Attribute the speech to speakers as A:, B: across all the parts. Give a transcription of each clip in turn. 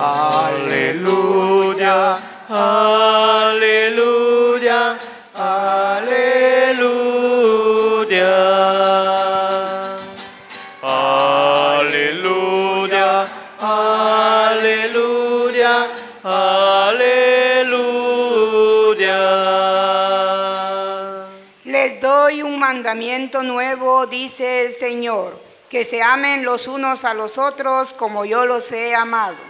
A: Aleluya, aleluya, aleluya. Aleluya, aleluya, aleluya.
B: Les doy un mandamiento nuevo, dice el Señor, que se amen los unos a los otros como yo los he amado.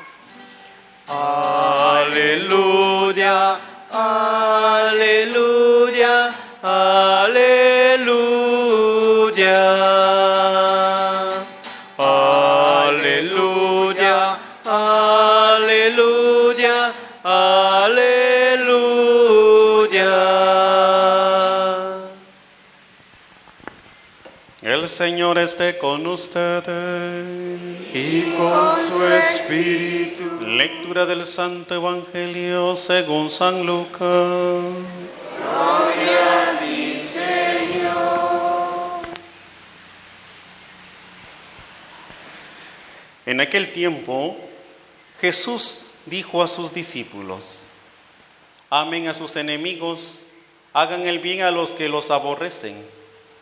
A: Aleluya, aleluya, aleluya. Aleluya, aleluya, aleluya.
C: El Señor esté con ustedes.
A: Y con su espíritu.
C: Lectura del Santo Evangelio según San Lucas. En aquel tiempo, Jesús dijo a sus discípulos, amen a sus enemigos, hagan el bien a los que los aborrecen,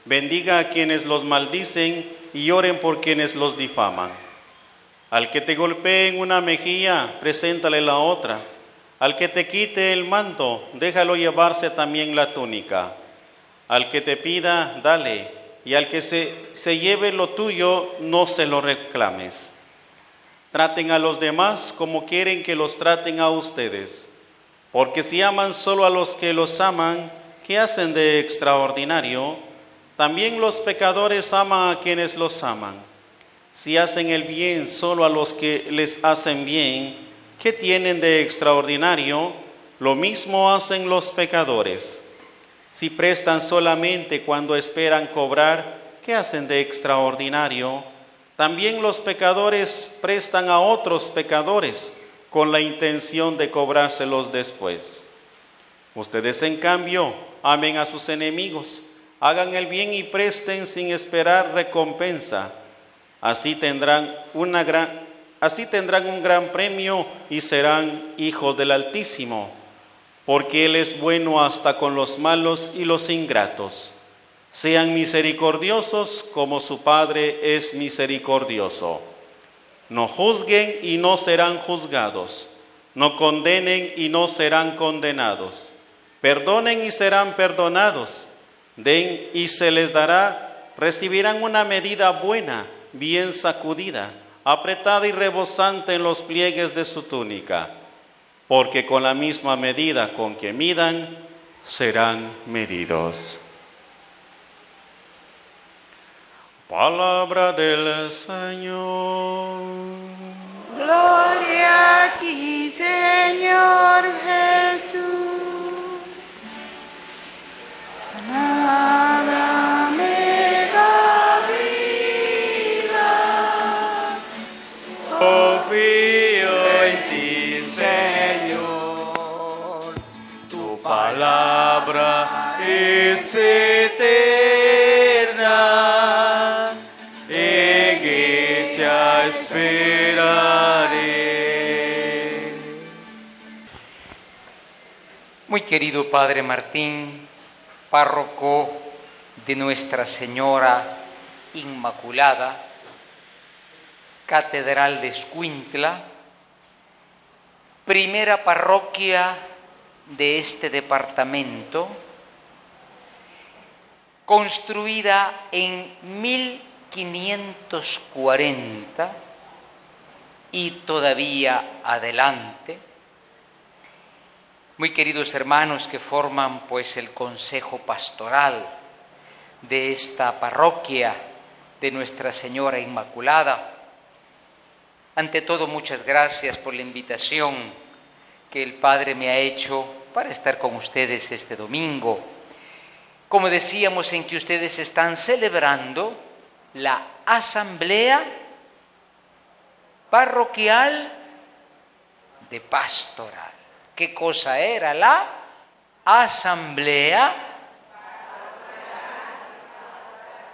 C: bendiga a quienes los maldicen y oren por quienes los difaman. Al que te golpee en una mejilla, preséntale la otra. Al que te quite el manto, déjalo llevarse también la túnica. Al que te pida, dale. Y al que se, se lleve lo tuyo, no se lo reclames. Traten a los demás como quieren que los traten a ustedes. Porque si aman solo a los que los aman, ¿qué hacen de extraordinario? También los pecadores aman a quienes los aman. Si hacen el bien solo a los que les hacen bien, ¿qué tienen de extraordinario? Lo mismo hacen los pecadores. Si prestan solamente cuando esperan cobrar, ¿qué hacen de extraordinario? También los pecadores prestan a otros pecadores con la intención de cobrárselos después. Ustedes, en cambio, amen a sus enemigos, hagan el bien y presten sin esperar recompensa. Así tendrán, una gran, así tendrán un gran premio y serán hijos del Altísimo, porque Él es bueno hasta con los malos y los ingratos. Sean misericordiosos como su Padre es misericordioso. No juzguen y no serán juzgados. No condenen y no serán condenados. Perdonen y serán perdonados. Den y se les dará. Recibirán una medida buena, bien sacudida, apretada y rebosante en los pliegues de su túnica. Porque con la misma medida con que midan, serán medidos. Palabra del Señor.
D: Querido Padre Martín, párroco de Nuestra Señora Inmaculada, Catedral de Escuintla, primera parroquia de este departamento, construida en 1540 y todavía adelante. Muy queridos hermanos que forman pues el consejo pastoral de esta parroquia de Nuestra Señora Inmaculada. Ante todo, muchas gracias por la invitación que el Padre me ha hecho para estar con ustedes este domingo. Como decíamos, en que ustedes están celebrando la asamblea parroquial de pastoral. ¿Qué cosa era la asamblea?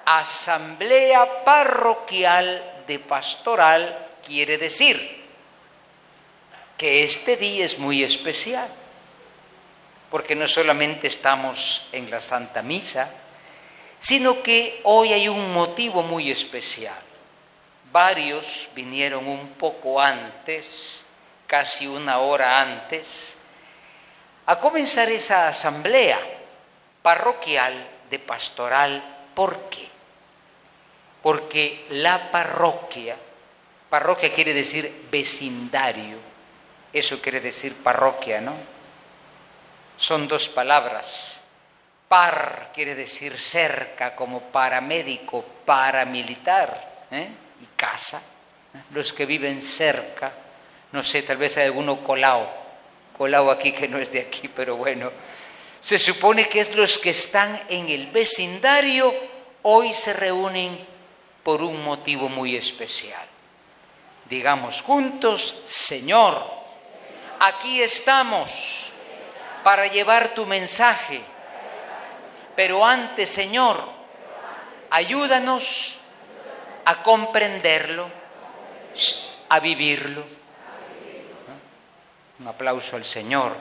D: Asamblea parroquial de pastoral quiere decir que este día es muy especial, porque no solamente estamos en la Santa Misa, sino que hoy hay un motivo muy especial. Varios vinieron un poco antes, casi una hora antes, a comenzar esa asamblea parroquial de pastoral. ¿Por qué? Porque la parroquia, parroquia quiere decir vecindario, eso quiere decir parroquia, ¿no? Son dos palabras. Par quiere decir cerca, como paramédico, paramilitar, ¿eh? y casa. Los que viven cerca, no sé, tal vez hay alguno colado, colado aquí que no es de aquí, pero bueno, se supone que es los que están en el vecindario, hoy se reúnen por un motivo muy especial. Digamos juntos, Señor, aquí estamos para llevar tu mensaje, pero antes, Señor, ayúdanos a comprenderlo, a vivirlo. Un aplauso al Señor,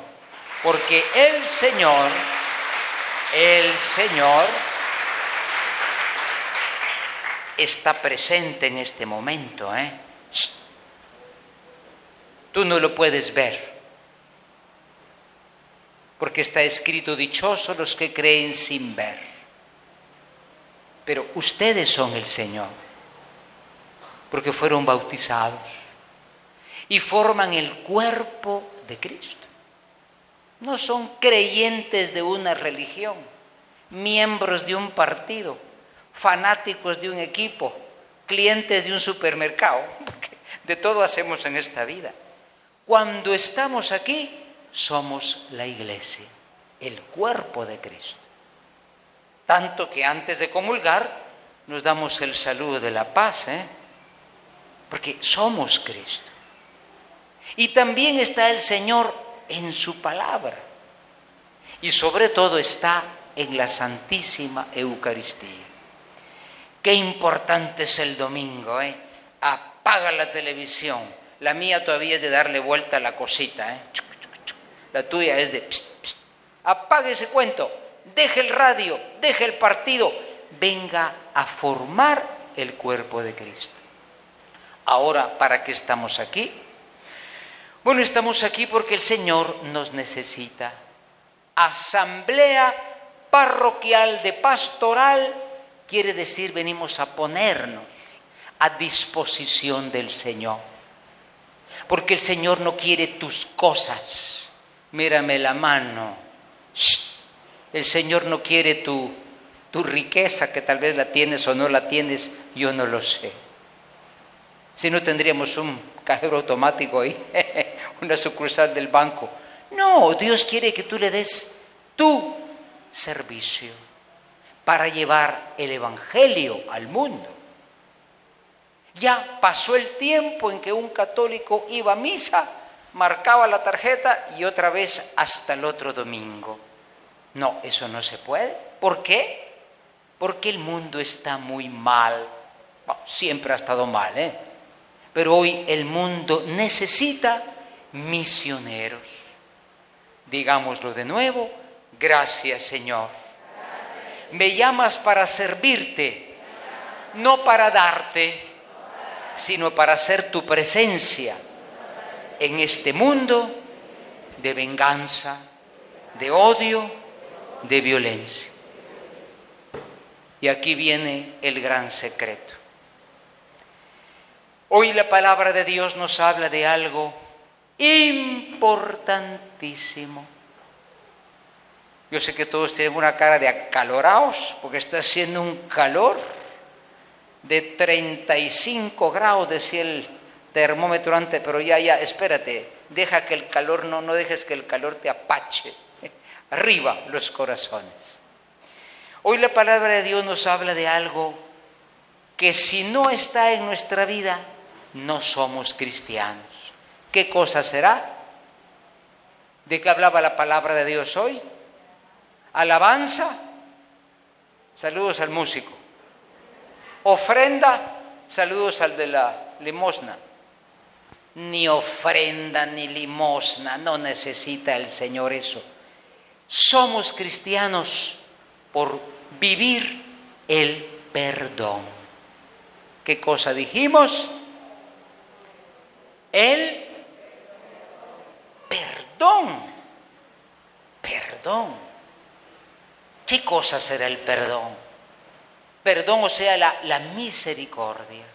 D: porque el Señor, el Señor está presente en este momento. ¿eh? Tú no lo puedes ver, porque está escrito dichosos los que creen sin ver. Pero ustedes son el Señor, porque fueron bautizados y forman el cuerpo de Cristo. No son creyentes de una religión, miembros de un partido, fanáticos de un equipo, clientes de un supermercado, porque de todo hacemos en esta vida. Cuando estamos aquí, somos la iglesia, el cuerpo de Cristo. Tanto que antes de comulgar nos damos el saludo de la paz, ¿eh? porque somos Cristo. Y también está el Señor en su palabra. Y sobre todo está en la Santísima Eucaristía. Qué importante es el domingo, ¿eh? Apaga la televisión. La mía todavía es de darle vuelta a la cosita, ¿eh? La tuya es de... Apague ese cuento, deje el radio, deje el partido, venga a formar el cuerpo de Cristo. Ahora, ¿para qué estamos aquí? Bueno, estamos aquí porque el Señor nos necesita. Asamblea parroquial de pastoral quiere decir venimos a ponernos a disposición del Señor. Porque el Señor no quiere tus cosas. Mírame la mano. El Señor no quiere tu, tu riqueza, que tal vez la tienes o no la tienes, yo no lo sé. Si no tendríamos un cajero automático ahí, una sucursal del banco. No, Dios quiere que tú le des tu servicio para llevar el Evangelio al mundo. Ya pasó el tiempo en que un católico iba a misa, marcaba la tarjeta y otra vez hasta el otro domingo. No, eso no se puede. ¿Por qué? Porque el mundo está muy mal. siempre ha estado mal, ¿eh? Pero hoy el mundo necesita misioneros. Digámoslo de nuevo, gracias Señor. Me llamas para servirte, no para darte, sino para ser tu presencia en este mundo de venganza, de odio, de violencia. Y aquí viene el gran secreto. Hoy la palabra de Dios nos habla de algo importantísimo. Yo sé que todos tienen una cara de acalorados porque está haciendo un calor de 35 grados, decía el termómetro antes, pero ya, ya, espérate, deja que el calor, no, no dejes que el calor te apache. Arriba los corazones. Hoy la palabra de Dios nos habla de algo que si no está en nuestra vida, no somos cristianos. ¿Qué cosa será? ¿De qué hablaba la palabra de Dios hoy? Alabanza. Saludos al músico. Ofrenda. Saludos al de la limosna. ni ofrenda, ni limosna. No necesita el Señor eso. Somos cristianos por vivir el perdón. ¿Qué cosa dijimos? El perdón. Perdón. ¿Qué cosa será el perdón? Perdón, o sea, la, la misericordia.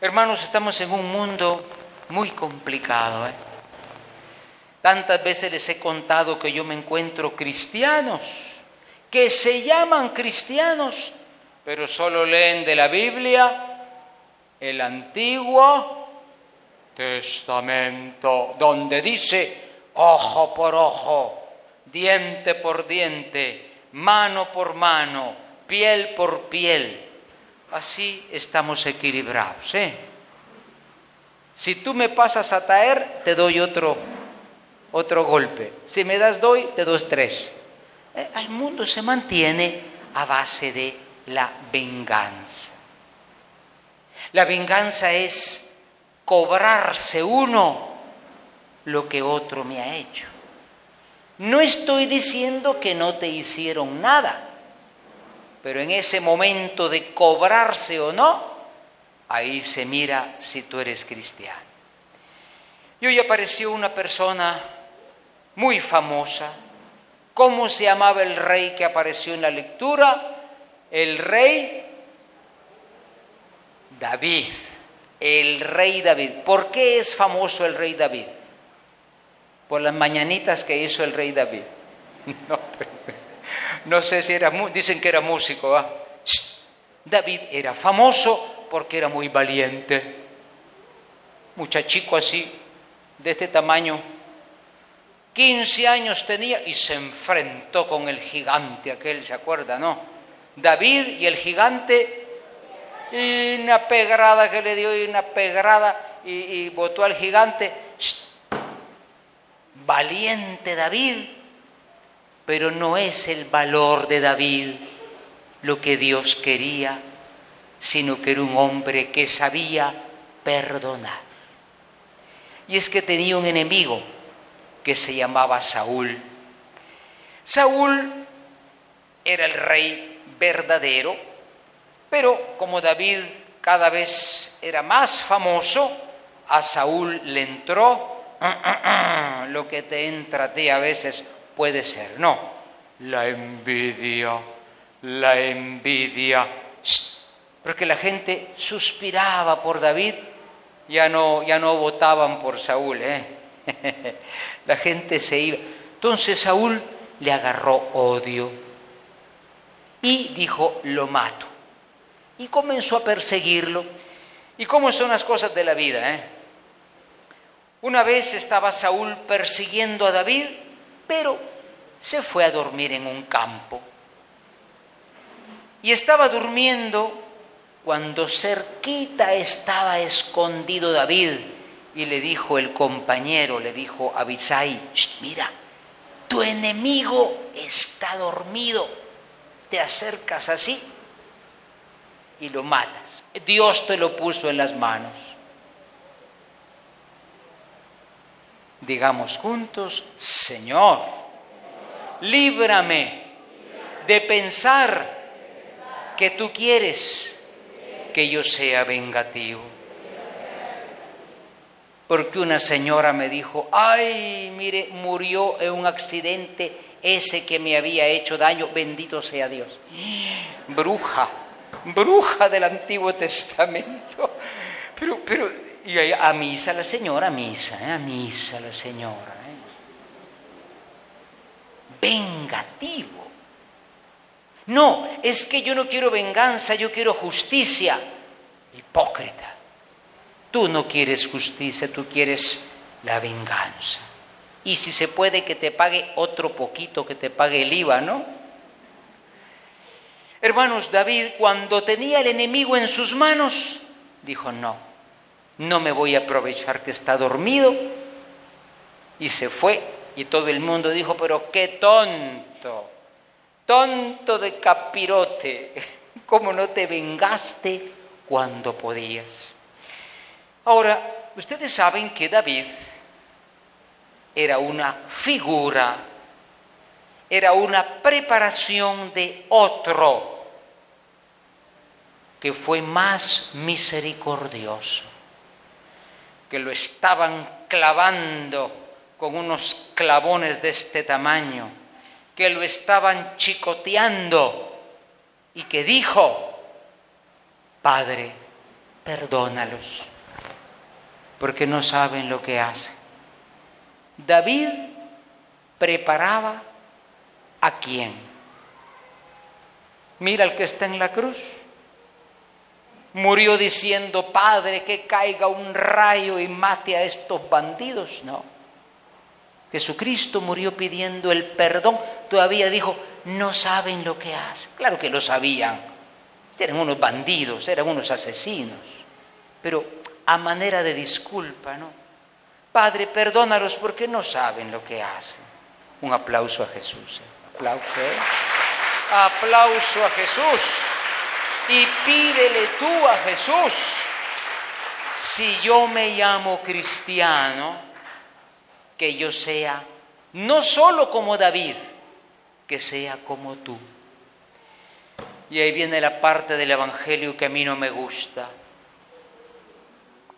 D: Hermanos, estamos en un mundo muy complicado. ¿eh? Tantas veces les he contado que yo me encuentro cristianos, que se llaman cristianos, pero solo leen de la Biblia el Antiguo Testamento, donde dice ojo por ojo, diente por diente, mano por mano, piel por piel. Así estamos equilibrados. ¿eh? Si tú me pasas a traer, te doy otro, otro golpe. Si me das doy, te doy tres. Eh, el mundo se mantiene a base de la venganza. La venganza es cobrarse uno lo que otro me ha hecho. No estoy diciendo que no te hicieron nada, pero en ese momento de cobrarse o no, ahí se mira si tú eres cristiano. Y hoy apareció una persona muy famosa. ¿Cómo se llamaba el rey que apareció en la lectura? El rey David. El rey David. ¿Por qué es famoso el rey David? Por las mañanitas que hizo el rey David. No, sé si era, dicen que era músico. David era famoso porque era muy valiente. Muchachico así, de este tamaño, 15 años tenía y se enfrentó con el gigante aquel, ¿se acuerda, no? David y el gigante, y una pegrada que le dio, y una pegrada, y, y botó al gigante. Valiente David, pero no es el valor de David lo que Dios quería, sino que era un hombre que sabía perdonar. Y es que tenía un enemigo que se llamaba Saúl. Saúl era el rey verdadero, pero como David cada vez era más famoso, a Saúl le entró lo que te entra a ti a veces puede ser. No, la envidia, la envidia. Porque la gente suspiraba por David, ya no, ya no votaban por Saúl. ¿eh? la gente se iba. Entonces Saúl le agarró odio y dijo, lo mato. Y comenzó a perseguirlo. ¿Y cómo son las cosas de la vida? Eh? Una vez estaba Saúl persiguiendo a David pero se fue a dormir en un campo. Y estaba durmiendo cuando cerquita estaba escondido David y le dijo el compañero, le dijo Abisai, mira, tu enemigo está dormido, te acercas así y lo matas. Dios te lo puso en las manos. Digamos juntos, Señor, líbrame de pensar que tú quieres que yo sea vengativo. Porque una señora me dijo, ay, mire, murió en un accidente ese que me había hecho daño, bendito sea Dios. Bruja, bruja del Antiguo Testamento. Pero, pero y a misa la señora, a misa, ¿eh? a misa la señora. ¿eh? Vengativo. No, es que yo no quiero venganza, yo quiero justicia. Hipócrita. Tú no quieres justicia, tú quieres la venganza. Y si se puede que te pague otro poquito, que te pague el IVA, ¿no? Hermanos, David cuando tenía el enemigo en sus manos, dijo, no, no me voy a aprovechar que está dormido. Y se fue y todo el mundo dijo, pero qué tonto, tonto de capirote, ¿cómo no te vengaste cuando podías? Ahora, Ustedes saben que David era una figura, era una preparación de otro que fue más misericordioso, que lo estaban clavando con unos clavones de este tamaño, que lo estaban chicoteando y que dijo, Padre, perdónalos, porque no saben lo que hacen. David preparaba a quién. Mira el que está en la cruz. Murió diciendo, Padre, que caiga un rayo y mate a estos bandidos. No. Jesucristo murió pidiendo el perdón. Todavía dijo, no saben lo que hacen. Claro que lo sabían. Eran unos bandidos, eran unos asesinos. Pero a manera de disculpa, ¿no? Padre, perdónalos porque no saben lo que hacen. Un aplauso a Jesús. Aplauso. Aplauso a Jesús. Y pídele tú a Jesús, si yo me llamo cristiano, que yo sea no solo como David, que sea como tú. Y ahí viene la parte del Evangelio que a mí no me gusta.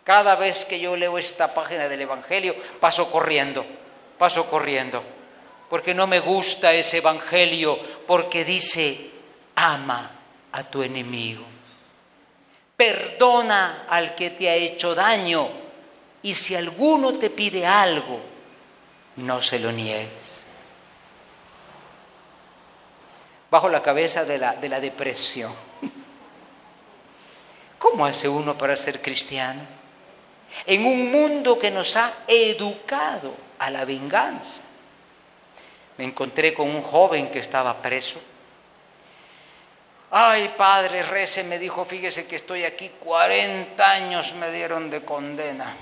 D: Cada vez que yo leo esta página del Evangelio, paso corriendo, paso corriendo, porque no me gusta ese Evangelio, porque dice, ama a tu enemigo, perdona al que te ha hecho daño, y si alguno te pide algo, no se lo niegues. Bajo la cabeza de la, de la depresión. ¿Cómo hace uno para ser cristiano? En un mundo que nos ha educado a la venganza. Me encontré con un joven que estaba preso. Ay, padre, rece, me dijo, fíjese que estoy aquí, 40 años me dieron de condena.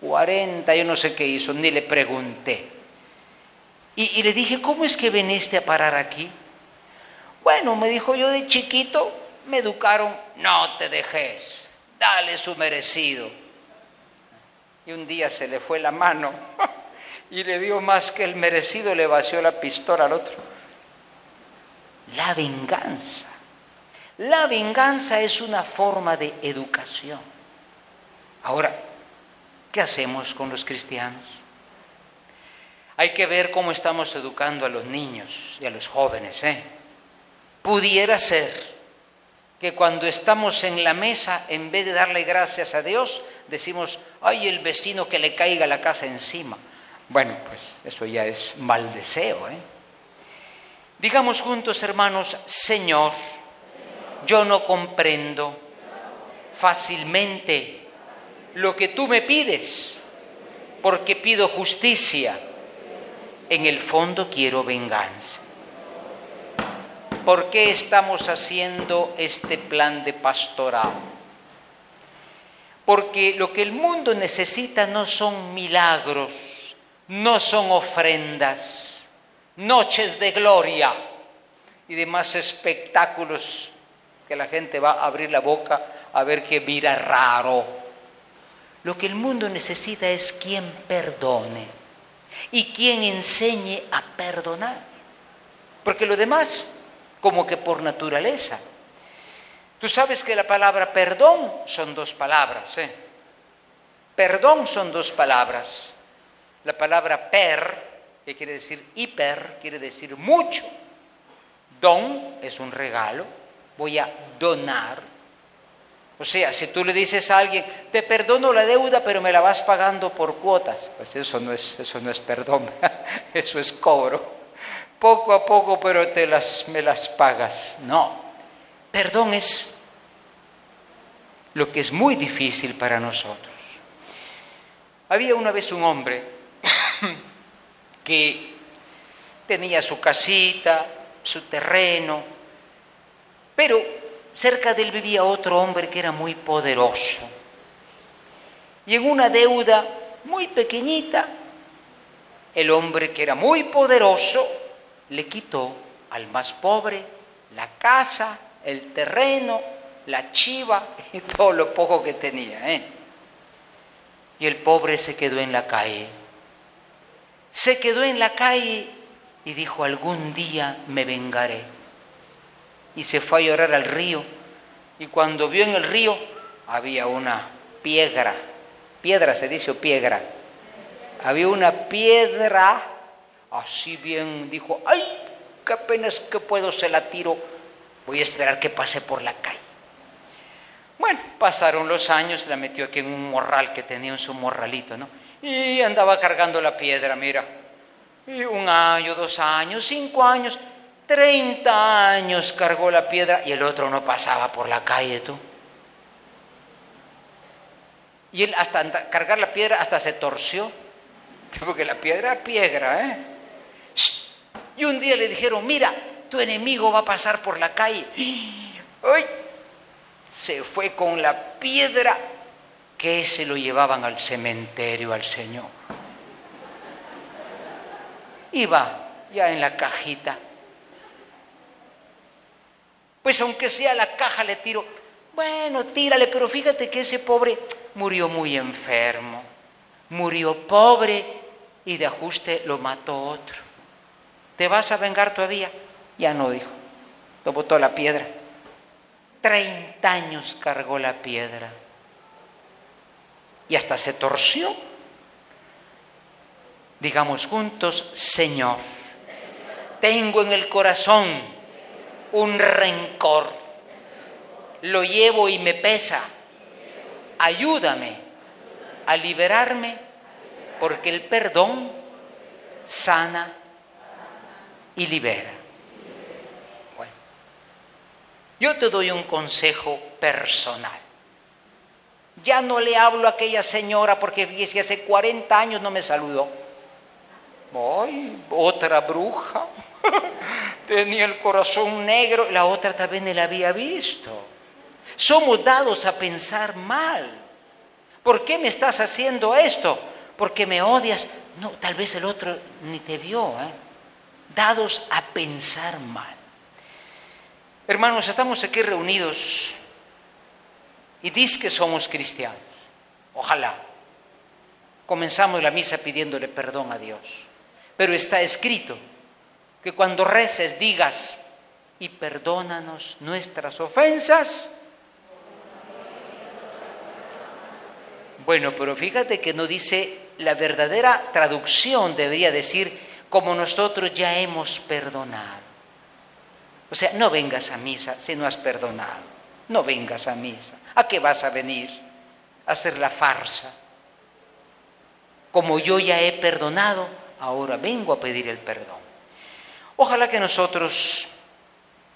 D: 40, yo no sé qué hizo, ni le pregunté. Y, y le dije, ¿cómo es que viniste a parar aquí? Bueno, me dijo yo de chiquito, me educaron, no te dejes, dale su merecido. Y un día se le fue la mano y le dio más que el merecido, le vació la pistola al otro. La venganza. La venganza es una forma de educación. Ahora, ¿qué hacemos con los cristianos? Hay que ver cómo estamos educando a los niños y a los jóvenes. ¿eh? Pudiera ser que cuando estamos en la mesa, en vez de darle gracias a Dios, decimos, ay, el vecino que le caiga la casa encima. Bueno, pues eso ya es mal deseo. ¿eh? Digamos juntos, hermanos, Señor, yo no comprendo fácilmente lo que tú me pides, porque pido justicia. En el fondo quiero venganza. ¿Por qué estamos haciendo este plan de pastoral? Porque lo que el mundo necesita no son milagros, no son ofrendas, noches de gloria y demás espectáculos que la gente va a abrir la boca a ver qué mira raro. Lo que el mundo necesita es quien perdone y quien enseñe a perdonar. Porque lo demás como que por naturaleza. Tú sabes que la palabra perdón son dos palabras. ¿eh? Perdón son dos palabras. La palabra per, que quiere decir hiper, quiere decir mucho. Don es un regalo. Voy a donar. O sea, si tú le dices a alguien, te perdono la deuda, pero me la vas pagando por cuotas, pues eso no es, eso no es perdón, eso es cobro poco a poco, pero te las, me las pagas. No, perdón es lo que es muy difícil para nosotros. Había una vez un hombre que tenía su casita, su terreno, pero cerca de él vivía otro hombre que era muy poderoso. Y en una deuda muy pequeñita, el hombre que era muy poderoso le quitó al más pobre la casa, el terreno, la chiva y todo lo poco que tenía. ¿eh? Y el pobre se quedó en la calle. Se quedó en la calle y dijo, algún día me vengaré. Y se fue a llorar al río. Y cuando vio en el río, había una piedra. Piedra se dice o piedra. Había una piedra, así bien, dijo, ay, qué apenas que puedo, se la tiro. Voy a esperar que pase por la calle. Bueno, pasaron los años, la metió aquí en un morral que tenía en su morralito, ¿no? Y andaba cargando la piedra, mira. Y un año, dos años, cinco años, treinta años cargó la piedra y el otro no pasaba por la calle, tú. Y él hasta cargar la piedra hasta se torció, porque la piedra es piedra, ¿eh? Y un día le dijeron, mira, tu enemigo va a pasar por la calle. ¡Ay! se fue con la piedra que se lo llevaban al cementerio al Señor. Iba ya en la cajita. Pues aunque sea la caja le tiro, bueno, tírale, pero fíjate que ese pobre murió muy enfermo, murió pobre y de ajuste lo mató otro. ¿Te vas a vengar todavía? Ya no dijo, lo botó la piedra. Treinta años cargó la piedra y hasta se torció. Digamos juntos, Señor, tengo en el corazón un rencor, lo llevo y me pesa, ayúdame a liberarme porque el perdón sana y libera. Yo te doy un consejo personal. Ya no le hablo a aquella señora porque fíjese, hace 40 años no me saludó. Ay, otra bruja. Tenía el corazón negro, la otra también vez la había visto. Somos dados a pensar mal. ¿Por qué me estás haciendo esto? Porque me odias. No, tal vez el otro ni te vio. ¿eh? Dados a pensar mal. Hermanos, estamos aquí reunidos y dis que somos cristianos. Ojalá. Comenzamos la misa pidiéndole perdón a Dios. Pero está escrito que cuando reces digas, y perdónanos nuestras ofensas. Bueno, pero fíjate que no dice la verdadera traducción, debería decir, como nosotros ya hemos perdonado. O sea, no vengas a misa si no has perdonado. No vengas a misa. ¿A qué vas a venir? A hacer la farsa. Como yo ya he perdonado, ahora vengo a pedir el perdón. Ojalá que nosotros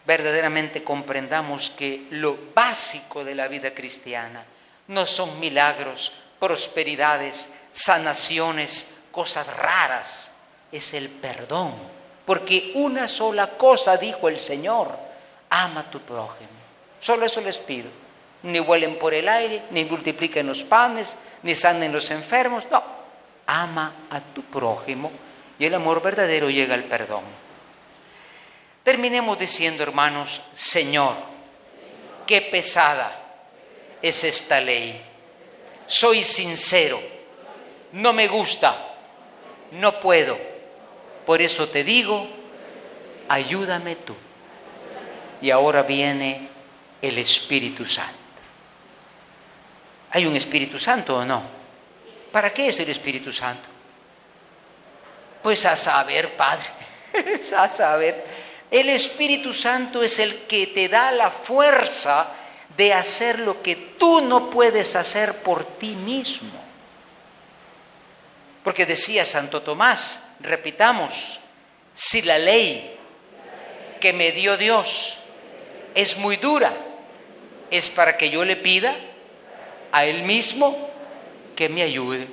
D: verdaderamente comprendamos que lo básico de la vida cristiana no son milagros, prosperidades, sanaciones, cosas raras, es el perdón porque una sola cosa dijo el Señor, ama a tu prójimo. Solo eso les pido. Ni vuelen por el aire, ni multipliquen los panes, ni sanen los enfermos. No, ama a tu prójimo y el amor verdadero llega al perdón. Terminemos diciendo, hermanos, Señor, qué pesada es esta ley. Soy sincero, no me gusta, no puedo por eso te digo, ayúdame tú. Y ahora viene el Espíritu Santo. ¿Hay un Espíritu Santo o no? ¿Para qué es el Espíritu Santo? Pues a saber, Padre, a saber. El Espíritu Santo es el que te da la fuerza de hacer lo que tú no puedes hacer por ti mismo. Porque decía Santo Tomás, repitamos, si la ley que me dio Dios es muy dura, es para que yo le pida a Él mismo que me ayude.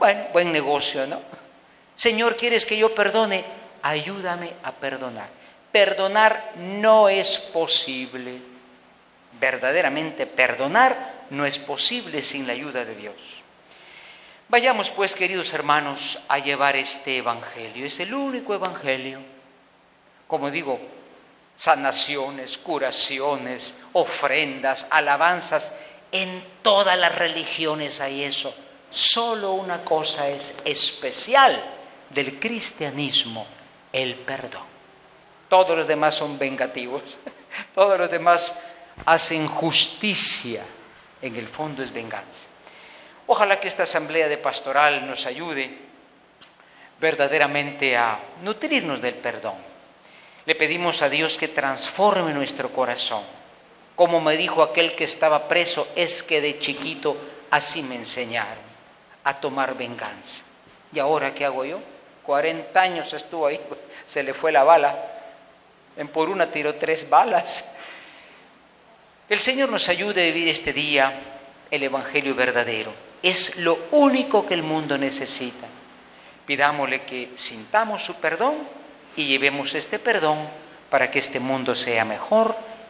D: Bueno, buen negocio, ¿no? Señor, ¿quieres que yo perdone? Ayúdame a perdonar. Perdonar no es posible. Verdaderamente perdonar no es posible sin la ayuda de Dios. Vayamos pues, queridos hermanos, a llevar este Evangelio. Es el único Evangelio. Como digo, sanaciones, curaciones, ofrendas, alabanzas. En todas las religiones hay eso. Solo una cosa es especial del cristianismo, el perdón. Todos los demás son vengativos, todos los demás hacen justicia, en el fondo es venganza. Ojalá que esta asamblea de pastoral nos ayude verdaderamente a nutrirnos del perdón. Le pedimos a Dios que transforme nuestro corazón. Como me dijo aquel que estaba preso, es que de chiquito así me enseñaron a tomar venganza. ¿Y ahora qué hago yo? 40 años estuvo ahí, se le fue la bala. En por una tiró tres balas. El Señor nos ayude a vivir este día el Evangelio verdadero. Es lo único que el mundo necesita. Pidámosle que sintamos su perdón y llevemos este perdón para que este mundo sea mejor